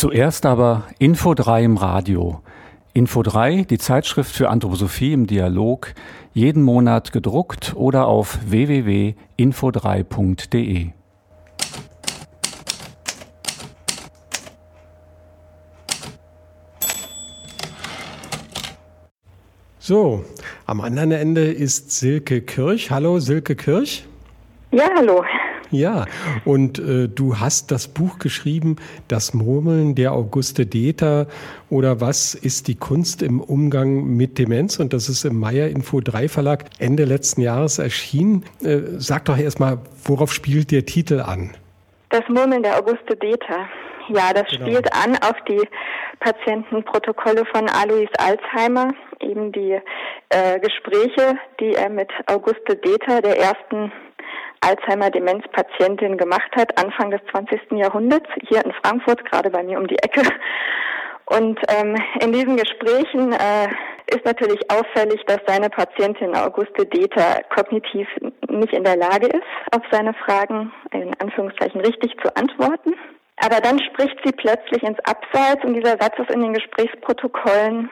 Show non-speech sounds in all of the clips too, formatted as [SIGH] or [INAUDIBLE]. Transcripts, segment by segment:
Zuerst aber Info 3 im Radio. Info 3, die Zeitschrift für Anthroposophie im Dialog, jeden Monat gedruckt oder auf www.info3.de. So, am anderen Ende ist Silke Kirch. Hallo, Silke Kirch. Ja, hallo. Ja, und äh, du hast das Buch geschrieben, Das Murmeln der Auguste Deter oder was ist die Kunst im Umgang mit Demenz? Und das ist im Meier Info 3 Verlag Ende letzten Jahres erschienen. Äh, sag doch erstmal, worauf spielt der Titel an? Das Murmeln der Auguste Deter. Ja, das genau. spielt an auf die Patientenprotokolle von Alois Alzheimer, eben die äh, Gespräche, die er mit Auguste Deter, der ersten Alzheimer-Demenzpatientin gemacht hat, Anfang des 20. Jahrhunderts, hier in Frankfurt, gerade bei mir um die Ecke. Und ähm, in diesen Gesprächen äh, ist natürlich auffällig, dass seine Patientin Auguste Deter kognitiv nicht in der Lage ist, auf seine Fragen in Anführungszeichen richtig zu antworten. Aber dann spricht sie plötzlich ins Abseits und dieser Satz ist in den Gesprächsprotokollen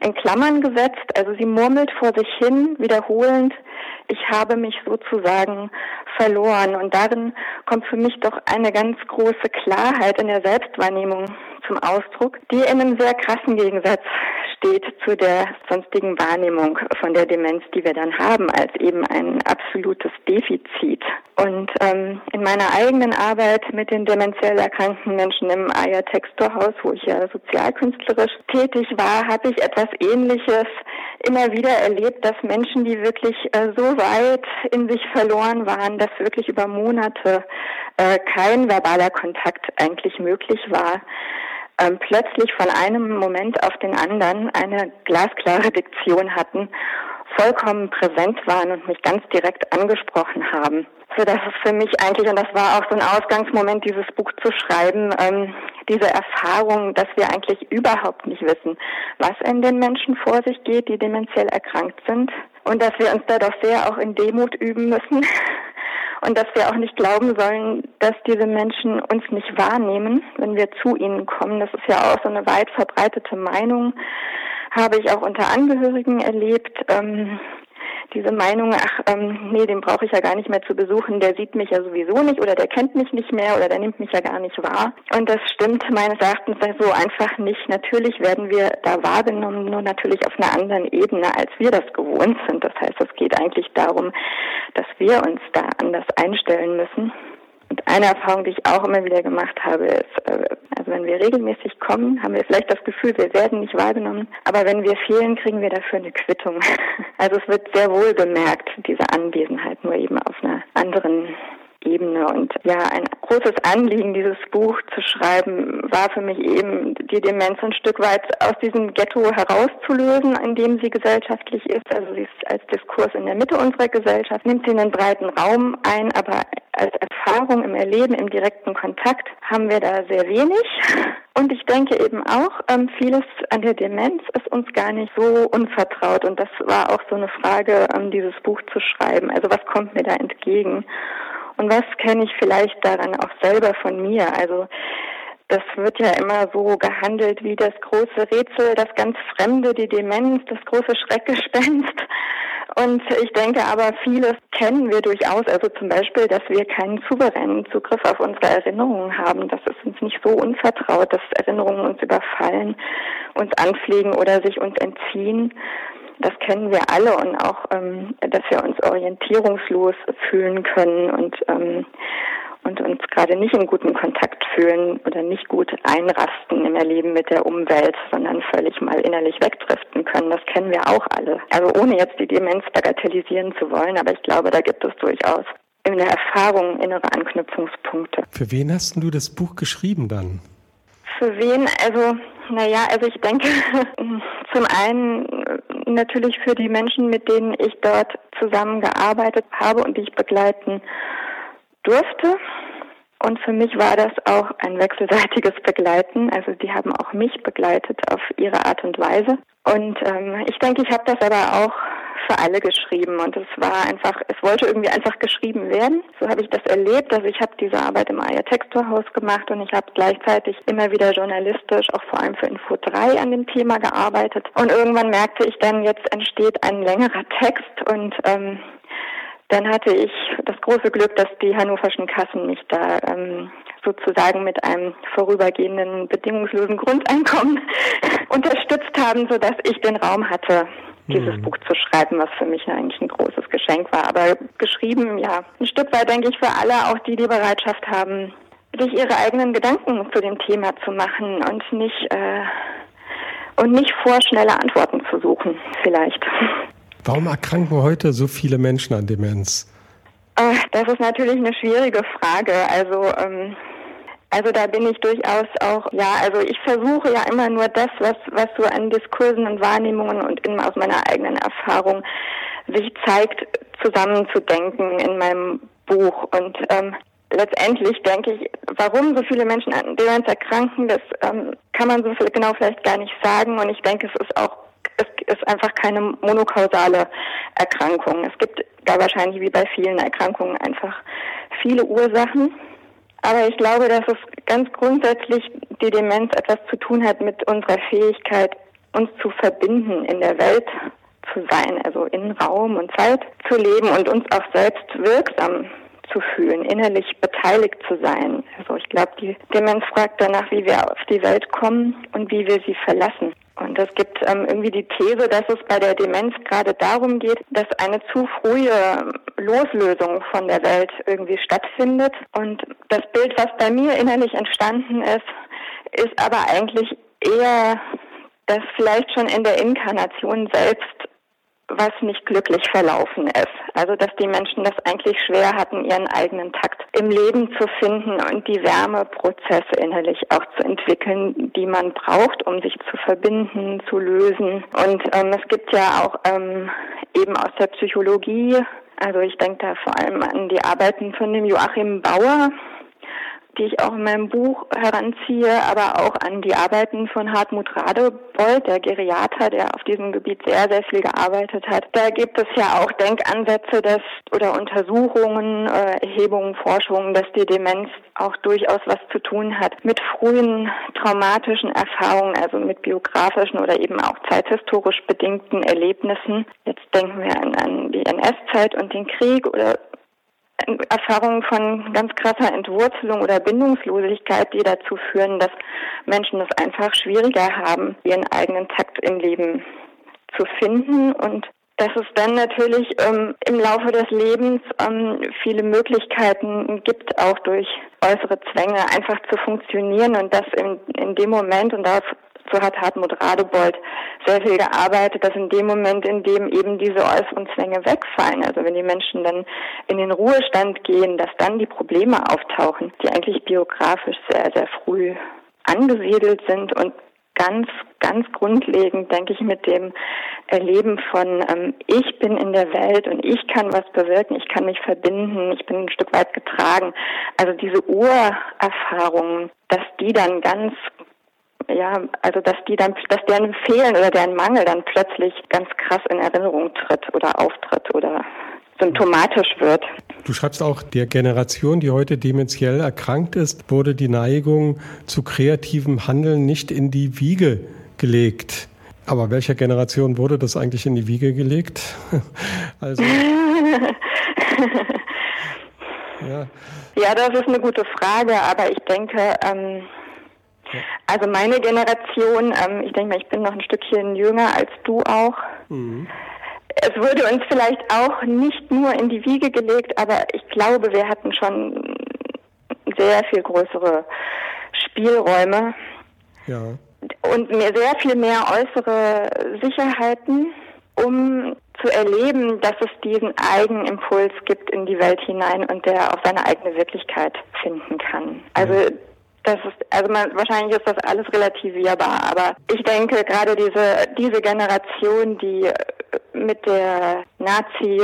in Klammern gesetzt. Also sie murmelt vor sich hin, wiederholend, ich habe mich sozusagen verloren. Und darin kommt für mich doch eine ganz große Klarheit in der Selbstwahrnehmung zum Ausdruck, die in einem sehr krassen Gegensatz steht zu der sonstigen Wahrnehmung von der Demenz, die wir dann haben, als eben ein absolutes Defizit. Und ähm, in meiner eigenen Arbeit mit den demenziell erkrankten Menschen im Aya Textorhaus, wo ich ja sozialkünstlerisch tätig war, habe ich etwas Ähnliches immer wieder erlebt, dass Menschen, die wirklich äh, so weit in sich verloren waren, dass wirklich über Monate äh, kein verbaler Kontakt eigentlich möglich war, ähm, plötzlich von einem Moment auf den anderen eine glasklare Diktion hatten, vollkommen präsent waren und mich ganz direkt angesprochen haben. So dass es für mich eigentlich, und das war auch so ein Ausgangsmoment, dieses Buch zu schreiben, ähm, diese Erfahrung, dass wir eigentlich überhaupt nicht wissen, was in den Menschen vor sich geht, die dementiell erkrankt sind. Und dass wir uns da doch sehr auch in Demut üben müssen [LAUGHS] und dass wir auch nicht glauben sollen, dass diese Menschen uns nicht wahrnehmen, wenn wir zu ihnen kommen. Das ist ja auch so eine weit verbreitete Meinung, habe ich auch unter Angehörigen erlebt. Ähm, diese Meinung, ach ähm, nee, den brauche ich ja gar nicht mehr zu besuchen, der sieht mich ja sowieso nicht oder der kennt mich nicht mehr oder der nimmt mich ja gar nicht wahr. Und das stimmt meines Erachtens so einfach nicht. Natürlich werden wir da wahrgenommen, nur natürlich auf einer anderen Ebene, als wir das gewohnt sind. Das heißt, es geht eigentlich darum, dass wir uns da anders einstellen müssen. Und eine Erfahrung, die ich auch immer wieder gemacht habe, ist, äh, also wenn wir regelmäßig kommen, haben wir vielleicht das Gefühl, wir werden nicht wahrgenommen, aber wenn wir fehlen, kriegen wir dafür eine Quittung. [LAUGHS] Also es wird sehr wohl bemerkt, diese Anwesenheit, nur eben auf einer anderen Ebene. Und ja, ein großes Anliegen, dieses Buch zu schreiben, war für mich eben, die Demenz ein Stück weit aus diesem Ghetto herauszulösen, in dem sie gesellschaftlich ist. Also sie ist als Diskurs in der Mitte unserer Gesellschaft, nimmt sie einen breiten Raum ein, aber als Erfahrung im Erleben, im direkten Kontakt haben wir da sehr wenig. Und ich denke eben auch, ähm, vieles an der Demenz ist uns gar nicht so unvertraut. Und das war auch so eine Frage, ähm, dieses Buch zu schreiben. Also was kommt mir da entgegen? Und was kenne ich vielleicht daran auch selber von mir? Also das wird ja immer so gehandelt wie das große Rätsel, das ganz Fremde, die Demenz, das große Schreckgespenst. Und ich denke aber, vieles kennen wir durchaus. Also zum Beispiel, dass wir keinen souveränen Zugriff auf unsere Erinnerungen haben. Das ist uns nicht so unvertraut, dass Erinnerungen uns überfallen, uns anpflegen oder sich uns entziehen. Das kennen wir alle und auch, ähm, dass wir uns orientierungslos fühlen können und ähm, und uns gerade nicht in guten Kontakt fühlen oder nicht gut einrasten im Erleben mit der Umwelt, sondern völlig mal innerlich wegdriften können. Das kennen wir auch alle. Also ohne jetzt die Demenz bagatellisieren zu wollen, aber ich glaube, da gibt es durchaus in der Erfahrung innere Anknüpfungspunkte. Für wen hast du das Buch geschrieben dann? Für wen? Also, naja, also ich denke, [LAUGHS] zum einen natürlich für die Menschen, mit denen ich dort zusammengearbeitet habe und die ich begleiten durfte. Und für mich war das auch ein wechselseitiges Begleiten. Also die haben auch mich begleitet auf ihre Art und Weise. Und ähm, ich denke, ich habe das aber auch für alle geschrieben und es war einfach, es wollte irgendwie einfach geschrieben werden. So habe ich das erlebt. Also ich habe diese Arbeit im Aya Texturhaus gemacht und ich habe gleichzeitig immer wieder journalistisch, auch vor allem für Info 3 an dem Thema gearbeitet. Und irgendwann merkte ich dann, jetzt entsteht ein längerer Text und ähm, dann hatte ich das große Glück, dass die hannoverschen Kassen mich da ähm, sozusagen mit einem vorübergehenden bedingungslosen Grundeinkommen [LAUGHS] unterstützt haben, sodass ich den Raum hatte, dieses mhm. Buch zu schreiben, was für mich eigentlich ein großes Geschenk war. Aber geschrieben, ja, ein Stück weit denke ich für alle, auch die die Bereitschaft haben, sich ihre eigenen Gedanken zu dem Thema zu machen und nicht äh, und nicht vorschnelle Antworten zu suchen, vielleicht. [LAUGHS] Warum erkranken heute so viele Menschen an Demenz? Das ist natürlich eine schwierige Frage. Also, ähm, also da bin ich durchaus auch, ja, also ich versuche ja immer nur das, was, was so an Diskursen und Wahrnehmungen und in, aus meiner eigenen Erfahrung sich zeigt, zusammenzudenken in meinem Buch. Und ähm, letztendlich denke ich, warum so viele Menschen an Demenz erkranken, das ähm, kann man so genau vielleicht gar nicht sagen. Und ich denke, es ist auch es ist einfach keine monokausale Erkrankung. Es gibt da wahrscheinlich wie bei vielen Erkrankungen einfach viele Ursachen. Aber ich glaube, dass es ganz grundsätzlich die Demenz etwas zu tun hat mit unserer Fähigkeit, uns zu verbinden in der Welt zu sein, also in Raum und Zeit zu leben und uns auch selbst wirksam zu fühlen, innerlich beteiligt zu sein. Also ich glaube, die Demenz fragt danach, wie wir auf die Welt kommen und wie wir sie verlassen. Und es gibt ähm, irgendwie die These, dass es bei der Demenz gerade darum geht, dass eine zu frühe Loslösung von der Welt irgendwie stattfindet. Und das Bild, was bei mir innerlich entstanden ist, ist aber eigentlich eher, dass vielleicht schon in der Inkarnation selbst was nicht glücklich verlaufen ist. Also dass die Menschen das eigentlich schwer hatten, ihren eigenen Takt im Leben zu finden und die Wärmeprozesse innerlich auch zu entwickeln, die man braucht, um sich zu verbinden, zu lösen. Und ähm, es gibt ja auch ähm, eben aus der Psychologie, also ich denke da vor allem an die Arbeiten von dem Joachim Bauer, die ich auch in meinem Buch heranziehe, aber auch an die Arbeiten von Hartmut Radebold, der Geriater, der auf diesem Gebiet sehr, sehr viel gearbeitet hat. Da gibt es ja auch Denkansätze dass, oder Untersuchungen, äh, Erhebungen, Forschungen, dass die Demenz auch durchaus was zu tun hat mit frühen traumatischen Erfahrungen, also mit biografischen oder eben auch zeithistorisch bedingten Erlebnissen. Jetzt denken wir an, an die NS-Zeit und den Krieg oder Erfahrungen von ganz krasser Entwurzelung oder Bindungslosigkeit, die dazu führen, dass Menschen es einfach schwieriger haben, ihren eigenen Takt im Leben zu finden. Und dass es dann natürlich ähm, im Laufe des Lebens ähm, viele Möglichkeiten gibt, auch durch äußere Zwänge einfach zu funktionieren und dass in, in dem Moment, und darauf so hat Hartmut Radebold sehr viel gearbeitet, dass in dem Moment, in dem eben diese äußeren Zwänge wegfallen, also wenn die Menschen dann in den Ruhestand gehen, dass dann die Probleme auftauchen, die eigentlich biografisch sehr, sehr früh angesiedelt sind und ganz, ganz grundlegend, denke ich, mit dem Erleben von ähm, ich bin in der Welt und ich kann was bewirken, ich kann mich verbinden, ich bin ein Stück weit getragen. Also diese Urerfahrungen, dass die dann ganz ja, also dass die dann, dass deren Fehlen oder deren Mangel dann plötzlich ganz krass in Erinnerung tritt oder auftritt oder symptomatisch wird. Du schreibst auch, der Generation, die heute dementiell erkrankt ist, wurde die Neigung zu kreativem Handeln nicht in die Wiege gelegt. Aber welcher Generation wurde das eigentlich in die Wiege gelegt? [LAUGHS] also. [LAUGHS] ja. ja, das ist eine gute Frage, aber ich denke, ähm, also meine Generation, ähm, ich denke mal, ich bin noch ein Stückchen jünger als du auch. Mhm. Es wurde uns vielleicht auch nicht nur in die Wiege gelegt, aber ich glaube, wir hatten schon sehr viel größere Spielräume. Ja. Und mir sehr viel mehr äußere Sicherheiten, um zu erleben, dass es diesen Eigenimpuls gibt in die Welt hinein und der auch seine eigene Wirklichkeit finden kann. Also das ist, also man, wahrscheinlich ist das alles relativierbar, aber ich denke gerade diese, diese Generation, die mit der Nazi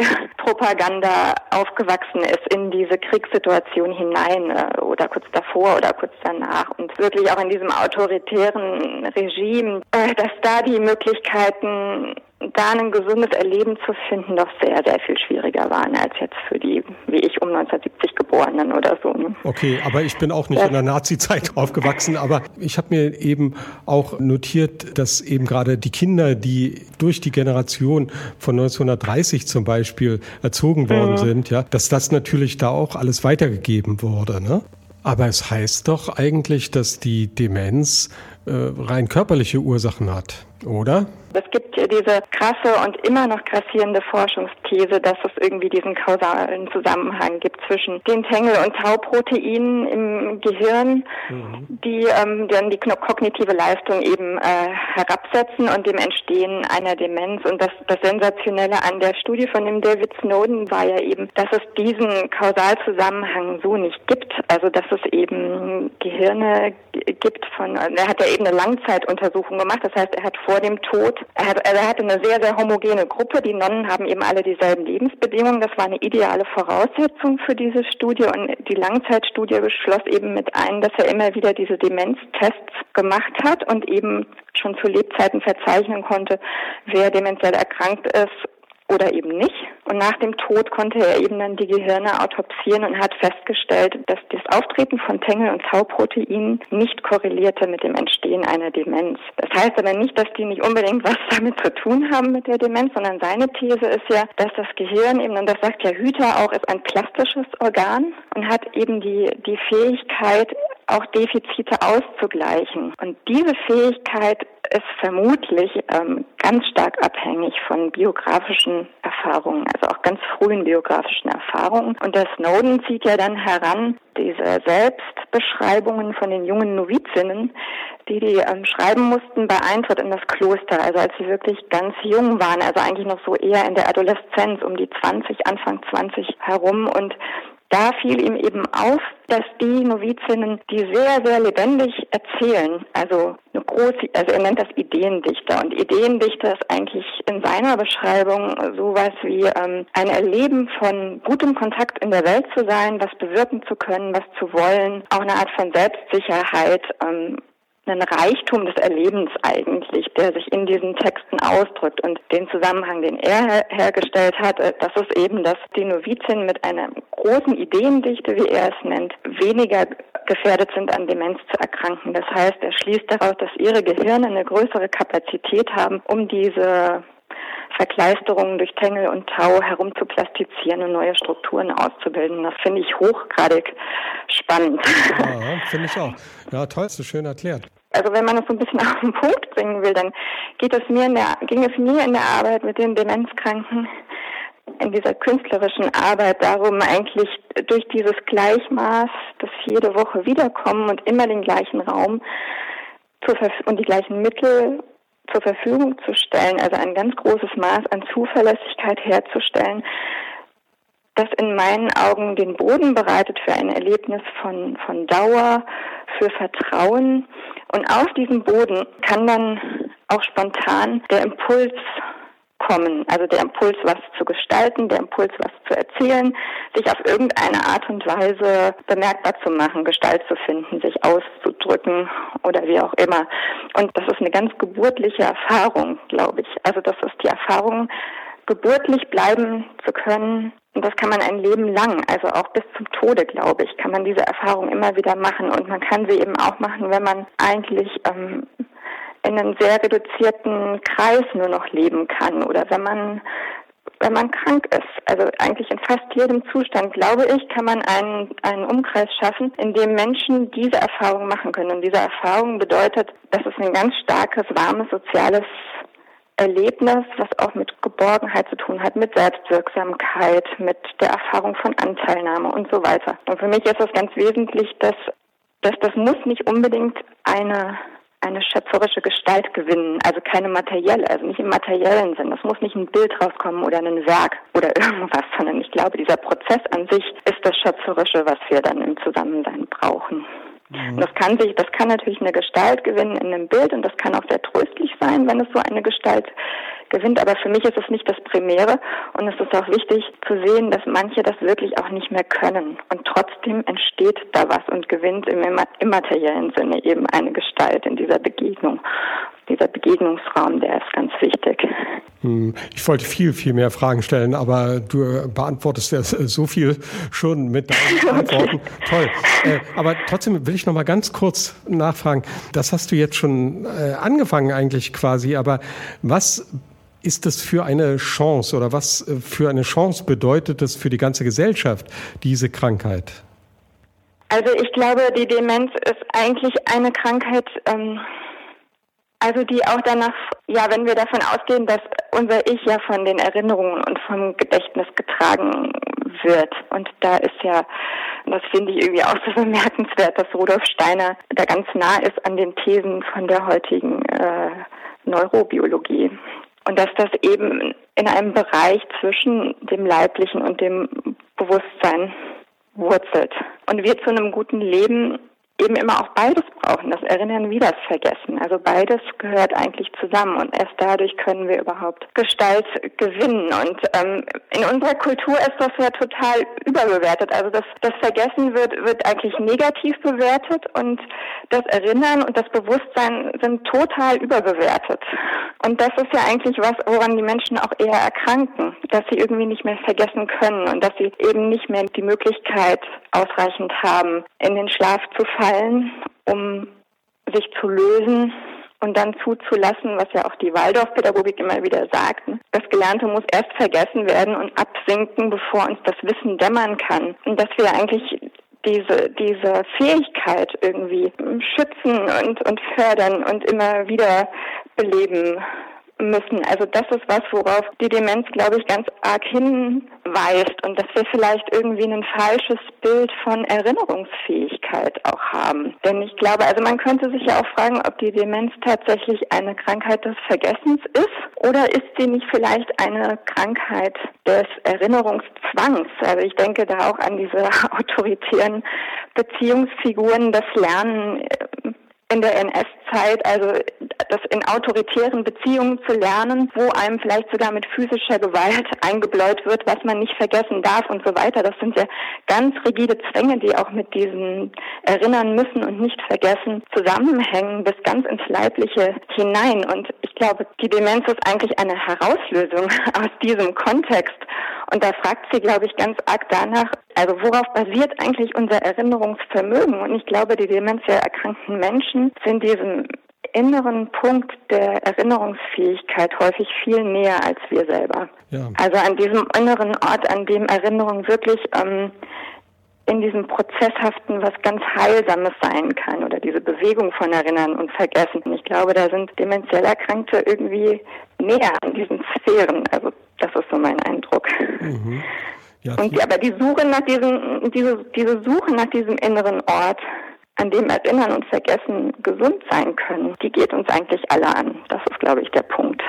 Kriegspropaganda aufgewachsen ist in diese Kriegssituation hinein äh, oder kurz davor oder kurz danach und wirklich auch in diesem autoritären Regime, äh, dass da die Möglichkeiten da ein gesundes Erleben zu finden, doch sehr, sehr viel schwieriger waren als jetzt für die, wie ich, um 1970 Geborenen oder so. Ne? Okay, aber ich bin auch nicht ja. in der Nazi-Zeit [LAUGHS] aufgewachsen, aber ich habe mir eben auch notiert, dass eben gerade die Kinder, die durch die Generation von 1930 zum Beispiel erzogen worden mhm. sind, ja, dass das natürlich da auch alles weitergegeben wurde. Ne? Aber es heißt doch eigentlich, dass die Demenz äh, rein körperliche Ursachen hat, oder? Es gibt diese krasse und immer noch grassierende Forschungsthese, dass es irgendwie diesen kausalen Zusammenhang gibt zwischen den Tängel- und Tauproteinen im Gehirn, mhm. die ähm, dann die kognitive Leistung eben äh, herabsetzen und dem Entstehen einer Demenz. Und das, das Sensationelle an der Studie von dem David Snowden war ja eben, dass es diesen Kausalzusammenhang so nicht gibt. Also dass es eben Gehirne gibt von, er hat ja eben eine Langzeituntersuchung gemacht, das heißt, er hat vor dem Tod er, hat, er hatte eine sehr, sehr homogene Gruppe. Die Nonnen haben eben alle dieselben Lebensbedingungen. Das war eine ideale Voraussetzung für diese Studie. Und die Langzeitstudie beschloss eben mit ein, dass er immer wieder diese Demenztests gemacht hat und eben schon zu Lebzeiten verzeichnen konnte, wer dementiell erkrankt ist oder eben nicht. Und nach dem Tod konnte er eben dann die Gehirne autopsieren und hat festgestellt, dass das Auftreten von Tängel- und Tauproteinen nicht korrelierte mit dem Entstehen einer Demenz. Das heißt aber nicht, dass die nicht unbedingt was [LAUGHS] damit zu tun haben mit der Demenz, sondern seine These ist ja, dass das Gehirn eben, und das sagt ja Hüter auch, ist ein plastisches Organ und hat eben die, die Fähigkeit, auch Defizite auszugleichen. Und diese Fähigkeit ist vermutlich ähm, ganz stark abhängig von biografischen Erfahrungen, also auch ganz frühen biografischen Erfahrungen. Und der Snowden zieht ja dann heran diese Selbstbeschreibungen von den jungen Novizinnen, die die ähm, schreiben mussten bei Eintritt in das Kloster, also als sie wirklich ganz jung waren, also eigentlich noch so eher in der Adoleszenz, um die 20, Anfang 20 herum und da fiel ihm eben auf, dass die Novizinnen, die sehr, sehr lebendig erzählen, also eine große, also er nennt das Ideendichter. Und Ideendichter ist eigentlich in seiner Beschreibung sowas wie ähm, ein Erleben von gutem Kontakt in der Welt zu sein, was bewirken zu können, was zu wollen, auch eine Art von Selbstsicherheit, ähm, ein Reichtum des Erlebens eigentlich, der sich in diesen Texten ausdrückt. Und den Zusammenhang, den er her hergestellt hat, äh, das ist eben, dass die Novizien mit einer großen Ideendichte, wie er es nennt, weniger gefährdet sind, an Demenz zu erkranken. Das heißt, er schließt daraus, dass ihre Gehirne eine größere Kapazität haben, um diese Verkleisterungen durch Tängel und Tau herumzuplastizieren und neue Strukturen auszubilden. Das finde ich hochgradig spannend. Ja, [LAUGHS] finde ich auch. Ja, toll, so schön erklärt. Also wenn man es so ein bisschen [LAUGHS] auf den Punkt bringen will, dann geht es mir in der, ging es mir in der Arbeit mit den Demenzkranken in dieser künstlerischen Arbeit darum, eigentlich durch dieses Gleichmaß, das jede Woche wiederkommen und immer den gleichen Raum und die gleichen Mittel zur Verfügung zu stellen, also ein ganz großes Maß an Zuverlässigkeit herzustellen, das in meinen Augen den Boden bereitet für ein Erlebnis von, von Dauer, für Vertrauen. Und auf diesem Boden kann dann auch spontan der Impuls kommen, also der Impuls, was zu gestalten, der Impuls, was zu erzählen, sich auf irgendeine Art und Weise bemerkbar zu machen, Gestalt zu finden, sich auszudrücken oder wie auch immer. Und das ist eine ganz geburtliche Erfahrung, glaube ich. Also das ist die Erfahrung, geburtlich bleiben zu können. Und das kann man ein Leben lang, also auch bis zum Tode, glaube ich, kann man diese Erfahrung immer wieder machen. Und man kann sie eben auch machen, wenn man eigentlich ähm, in einem sehr reduzierten Kreis nur noch leben kann oder wenn man wenn man krank ist. Also eigentlich in fast jedem Zustand, glaube ich, kann man einen, einen Umkreis schaffen, in dem Menschen diese Erfahrung machen können. Und diese Erfahrung bedeutet, dass es ein ganz starkes, warmes, soziales Erlebnis, was auch mit Geborgenheit zu tun hat, mit Selbstwirksamkeit, mit der Erfahrung von Anteilnahme und so weiter. Und für mich ist es ganz wesentlich, dass, dass das muss nicht unbedingt eine eine schöpferische Gestalt gewinnen, also keine materielle, also nicht im materiellen Sinn. Es muss nicht ein Bild rauskommen oder ein Werk oder [LAUGHS] irgendwas, sondern ich glaube, dieser Prozess an sich ist das Schöpferische, was wir dann im Zusammensein brauchen. Mhm. Das kann sich, das kann natürlich eine Gestalt gewinnen in einem Bild und das kann auch sehr tröstlich sein, wenn es so eine Gestalt gewinnt. Aber für mich ist es nicht das Primäre und es ist auch wichtig zu sehen, dass manche das wirklich auch nicht mehr können. Und trotzdem entsteht da was und gewinnt im immateriellen Sinne eben eine Gestalt in dieser Begegnung dieser Begegnungsraum, der ist ganz wichtig. Hm, ich wollte viel, viel mehr Fragen stellen, aber du beantwortest ja so viel schon mit deinen [LAUGHS] Antworten. Toll. Äh, aber trotzdem will ich noch mal ganz kurz nachfragen. Das hast du jetzt schon äh, angefangen eigentlich quasi, aber was ist das für eine Chance oder was äh, für eine Chance bedeutet das für die ganze Gesellschaft, diese Krankheit? Also ich glaube, die Demenz ist eigentlich eine Krankheit, ähm, also die auch danach, ja, wenn wir davon ausgehen, dass unser Ich ja von den Erinnerungen und vom Gedächtnis getragen wird. Und da ist ja, das finde ich irgendwie auch so bemerkenswert, dass Rudolf Steiner da ganz nah ist an den Thesen von der heutigen äh, Neurobiologie. Und dass das eben in einem Bereich zwischen dem Leiblichen und dem Bewusstsein wurzelt. Und wir zu einem guten Leben eben immer auch beides brauchen, das Erinnern wie das Vergessen. Also beides gehört eigentlich zusammen und erst dadurch können wir überhaupt Gestalt gewinnen. Und ähm, in unserer Kultur ist das ja total überbewertet. Also das, das Vergessen wird, wird eigentlich negativ bewertet und das Erinnern und das Bewusstsein sind total überbewertet. Und das ist ja eigentlich was, woran die Menschen auch eher erkranken, dass sie irgendwie nicht mehr vergessen können und dass sie eben nicht mehr die Möglichkeit ausreichend haben, in den Schlaf zu fallen, um sich zu lösen und dann zuzulassen, was ja auch die Waldorfpädagogik immer wieder sagt. Das Gelernte muss erst vergessen werden und absinken, bevor uns das Wissen dämmern kann. Und dass wir eigentlich diese, diese Fähigkeit irgendwie schützen und, und fördern und immer wieder beleben müssen. Also das ist was, worauf die Demenz, glaube ich, ganz arg hinweist und dass wir vielleicht irgendwie ein falsches Bild von Erinnerungsfähigkeit auch haben. Denn ich glaube, also man könnte sich ja auch fragen, ob die Demenz tatsächlich eine Krankheit des Vergessens ist oder ist sie nicht vielleicht eine Krankheit des Erinnerungszwangs? Also ich denke da auch an diese [LAUGHS] autoritären Beziehungsfiguren, das Lernen äh, in der NS-Zeit, also das in autoritären Beziehungen zu lernen, wo einem vielleicht sogar mit physischer Gewalt [LAUGHS] eingebläut wird, was man nicht vergessen darf und so weiter. Das sind ja ganz rigide Zwänge, die auch mit diesen Erinnern müssen und nicht vergessen zusammenhängen bis ganz ins Leibliche hinein. Und ich glaube, die Demenz ist eigentlich eine Herauslösung [LAUGHS] aus diesem Kontext. Und da fragt sie, glaube ich, ganz arg danach, also worauf basiert eigentlich unser Erinnerungsvermögen? Und ich glaube, die demenziell erkrankten Menschen sind diesem inneren Punkt der Erinnerungsfähigkeit häufig viel näher als wir selber. Ja. Also an diesem inneren Ort, an dem Erinnerung wirklich ähm, in diesem Prozesshaften was ganz Heilsames sein kann oder diese Bewegung von Erinnern und Vergessen. Ich glaube, da sind demenziell Erkrankte irgendwie näher an diesen Sphären. Also das ist so mein Eindruck. Mhm. Ja, und aber die Suche nach diesem, diese, diese Suche nach diesem inneren Ort, an dem Erinnern und Vergessen gesund sein können, die geht uns eigentlich alle an. Das ist, glaube ich, der Punkt.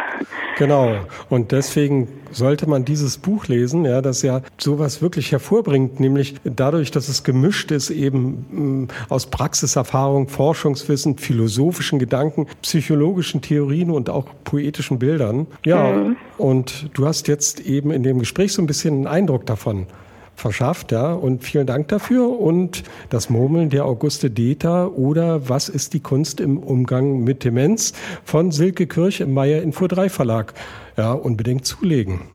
Genau. Und deswegen sollte man dieses Buch lesen, ja, das ja sowas wirklich hervorbringt, nämlich dadurch, dass es gemischt ist eben mm, aus Praxiserfahrung, Forschungswissen, philosophischen Gedanken, psychologischen Theorien und auch poetischen Bildern. Ja. Mhm. Und du hast jetzt eben in dem Gespräch so ein bisschen einen Eindruck davon verschafft, ja. Und vielen Dank dafür. Und das Murmeln der Auguste Deter oder Was ist die Kunst im Umgang mit Demenz von Silke Kirch im Meyer Info 3 Verlag. Ja, unbedingt zulegen.